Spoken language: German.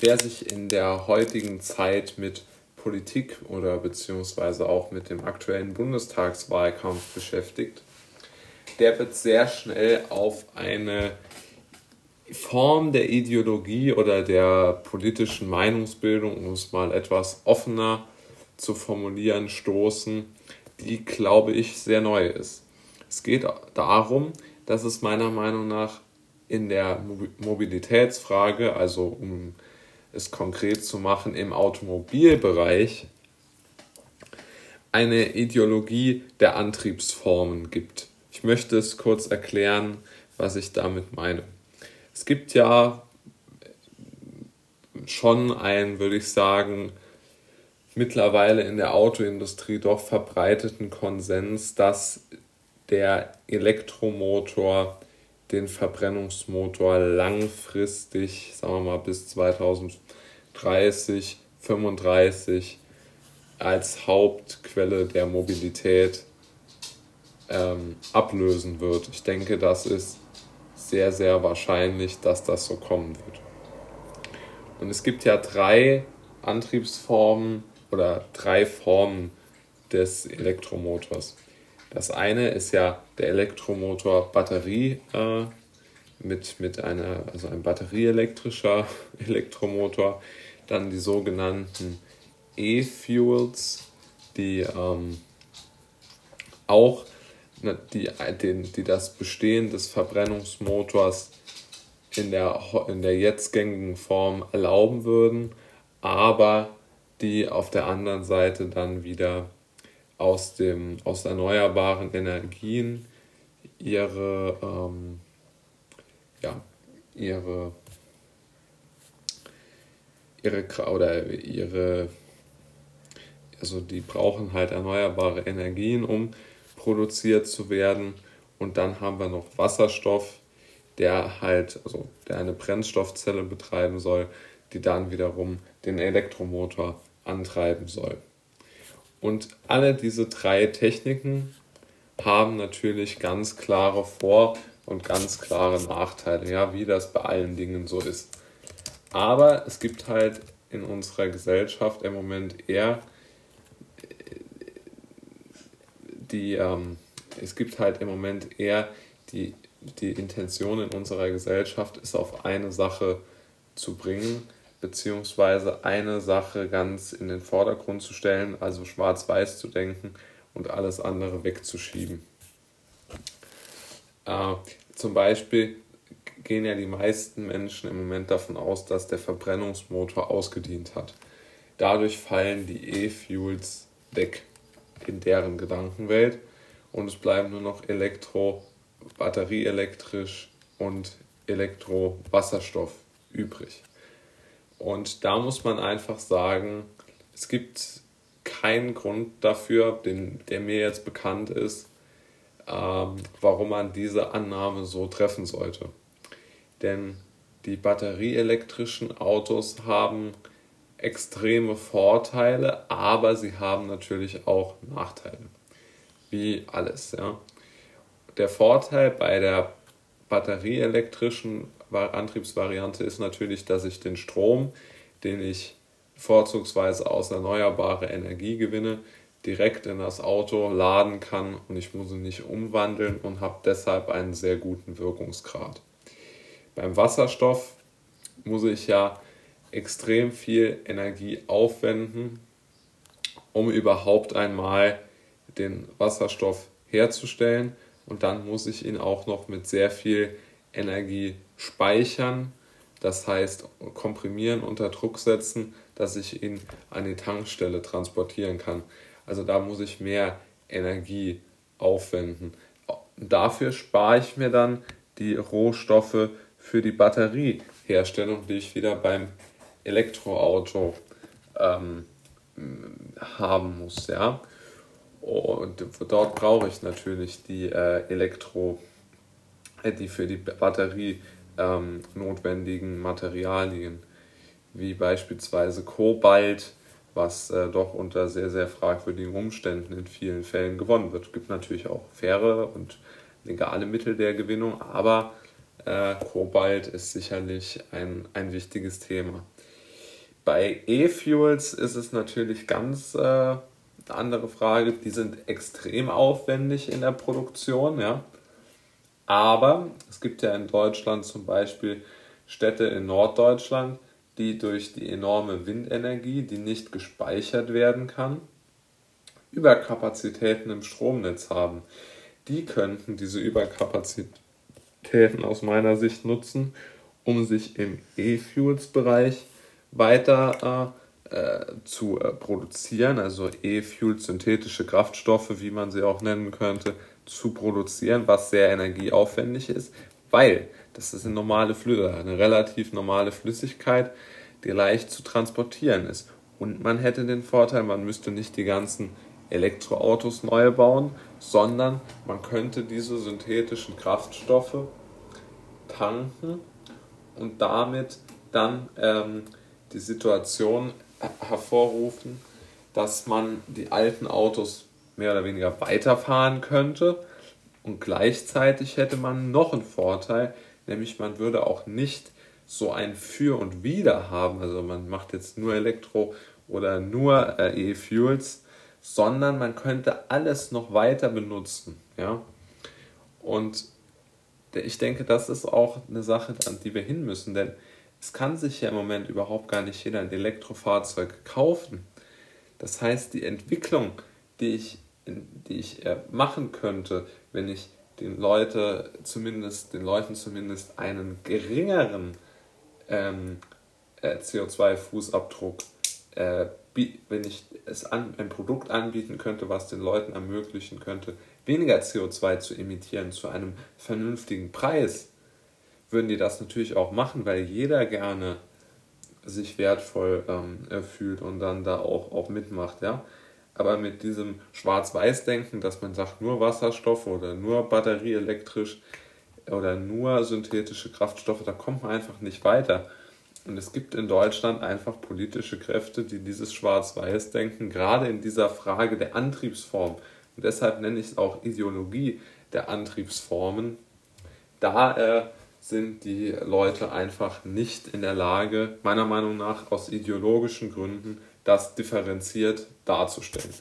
wer sich in der heutigen Zeit mit Politik oder beziehungsweise auch mit dem aktuellen Bundestagswahlkampf beschäftigt, der wird sehr schnell auf eine Form der Ideologie oder der politischen Meinungsbildung, um es mal etwas offener zu formulieren, stoßen, die, glaube ich, sehr neu ist. Es geht darum, dass es meiner Meinung nach in der Mobilitätsfrage, also um es konkret zu machen, im Automobilbereich eine Ideologie der Antriebsformen gibt. Ich möchte es kurz erklären, was ich damit meine. Es gibt ja schon einen, würde ich sagen, mittlerweile in der Autoindustrie doch verbreiteten Konsens, dass der Elektromotor den Verbrennungsmotor langfristig, sagen wir mal bis 2030, 35 als Hauptquelle der Mobilität ähm, ablösen wird. Ich denke, das ist sehr, sehr wahrscheinlich, dass das so kommen wird. Und es gibt ja drei Antriebsformen oder drei Formen des Elektromotors. Das eine ist ja der Elektromotor Batterie äh, mit, mit einer, also ein batterieelektrischer Elektromotor. Dann die sogenannten E-Fuels, die ähm, auch die, die, die das Bestehen des Verbrennungsmotors in der, in der jetzt gängigen Form erlauben würden, aber die auf der anderen Seite dann wieder aus, dem, aus erneuerbaren Energien ihre, ähm, ja, ihre, ihre oder ihre, also die brauchen halt erneuerbare Energien, um produziert zu werden. Und dann haben wir noch Wasserstoff, der halt, also der eine Brennstoffzelle betreiben soll, die dann wiederum den Elektromotor antreiben soll. Und alle diese drei Techniken haben natürlich ganz klare Vor- und ganz klare Nachteile, ja, wie das bei allen Dingen so ist. Aber es gibt halt in unserer Gesellschaft im Moment eher die, ähm, es gibt halt im Moment eher die, die Intention in unserer Gesellschaft ist auf eine Sache zu bringen, beziehungsweise eine Sache ganz in den Vordergrund zu stellen, also schwarz-weiß zu denken und alles andere wegzuschieben. Äh, zum Beispiel gehen ja die meisten Menschen im Moment davon aus, dass der Verbrennungsmotor ausgedient hat. Dadurch fallen die E-Fuels weg in deren Gedankenwelt und es bleiben nur noch Elektro, batterieelektrisch und Elektro-Wasserstoff übrig. Und da muss man einfach sagen, es gibt keinen Grund dafür, den, der mir jetzt bekannt ist, ähm, warum man diese Annahme so treffen sollte. Denn die batterieelektrischen Autos haben extreme Vorteile, aber sie haben natürlich auch Nachteile. Wie alles, ja. Der Vorteil bei der batterieelektrischen Antriebsvariante ist natürlich, dass ich den Strom, den ich vorzugsweise aus erneuerbarer Energie gewinne, direkt in das Auto laden kann und ich muss ihn nicht umwandeln und habe deshalb einen sehr guten Wirkungsgrad. Beim Wasserstoff muss ich ja extrem viel Energie aufwenden, um überhaupt einmal den Wasserstoff herzustellen und dann muss ich ihn auch noch mit sehr viel Energie speichern, das heißt komprimieren, unter Druck setzen, dass ich ihn an die Tankstelle transportieren kann. Also da muss ich mehr Energie aufwenden. Dafür spare ich mir dann die Rohstoffe für die Batterieherstellung, die ich wieder beim Elektroauto ähm, haben muss. Ja? Und dort brauche ich natürlich die äh, Elektro, äh, die für die Batterie ähm, notwendigen Materialien, wie beispielsweise Kobalt, was äh, doch unter sehr, sehr fragwürdigen Umständen in vielen Fällen gewonnen wird. Es gibt natürlich auch faire und legale Mittel der Gewinnung, aber äh, Kobalt ist sicherlich ein, ein wichtiges Thema. Bei E-Fuels ist es natürlich ganz äh, eine andere Frage. Die sind extrem aufwendig in der Produktion, ja. Aber es gibt ja in Deutschland zum Beispiel Städte in Norddeutschland, die durch die enorme Windenergie, die nicht gespeichert werden kann, Überkapazitäten im Stromnetz haben. Die könnten diese Überkapazitäten aus meiner Sicht nutzen, um sich im E-Fuels-Bereich weiter äh, äh, zu äh, produzieren, also E-Fuels, synthetische Kraftstoffe, wie man sie auch nennen könnte, zu produzieren, was sehr energieaufwendig ist, weil das ist eine normale Flü eine relativ normale Flüssigkeit, die leicht zu transportieren ist. Und man hätte den Vorteil, man müsste nicht die ganzen Elektroautos neu bauen, sondern man könnte diese synthetischen Kraftstoffe tanken und damit dann ähm, die Situation hervorrufen, dass man die alten Autos mehr oder weniger weiterfahren könnte und gleichzeitig hätte man noch einen Vorteil, nämlich man würde auch nicht so ein Für und Wider haben, also man macht jetzt nur Elektro oder nur äh, E-Fuels, sondern man könnte alles noch weiter benutzen, ja. Und ich denke, das ist auch eine Sache, an die wir hin müssen, denn es kann sich ja im Moment überhaupt gar nicht jeder ein Elektrofahrzeug kaufen. Das heißt, die Entwicklung, die ich, die ich äh, machen könnte, wenn ich den Leute zumindest, den Leuten zumindest einen geringeren ähm, äh, CO2-Fußabdruck, äh, wenn ich es an, ein Produkt anbieten könnte, was den Leuten ermöglichen könnte, weniger CO2 zu emittieren zu einem vernünftigen Preis, würden die das natürlich auch machen, weil jeder gerne sich wertvoll ähm, fühlt und dann da auch, auch mitmacht, ja. Aber mit diesem Schwarz-Weiß-Denken, dass man sagt, nur Wasserstoff oder nur batterieelektrisch oder nur synthetische Kraftstoffe, da kommt man einfach nicht weiter. Und es gibt in Deutschland einfach politische Kräfte, die dieses Schwarz-Weiß-Denken gerade in dieser Frage der Antriebsform, und deshalb nenne ich es auch Ideologie der Antriebsformen, da äh, sind die Leute einfach nicht in der Lage, meiner Meinung nach aus ideologischen Gründen, das differenziert darzustellen.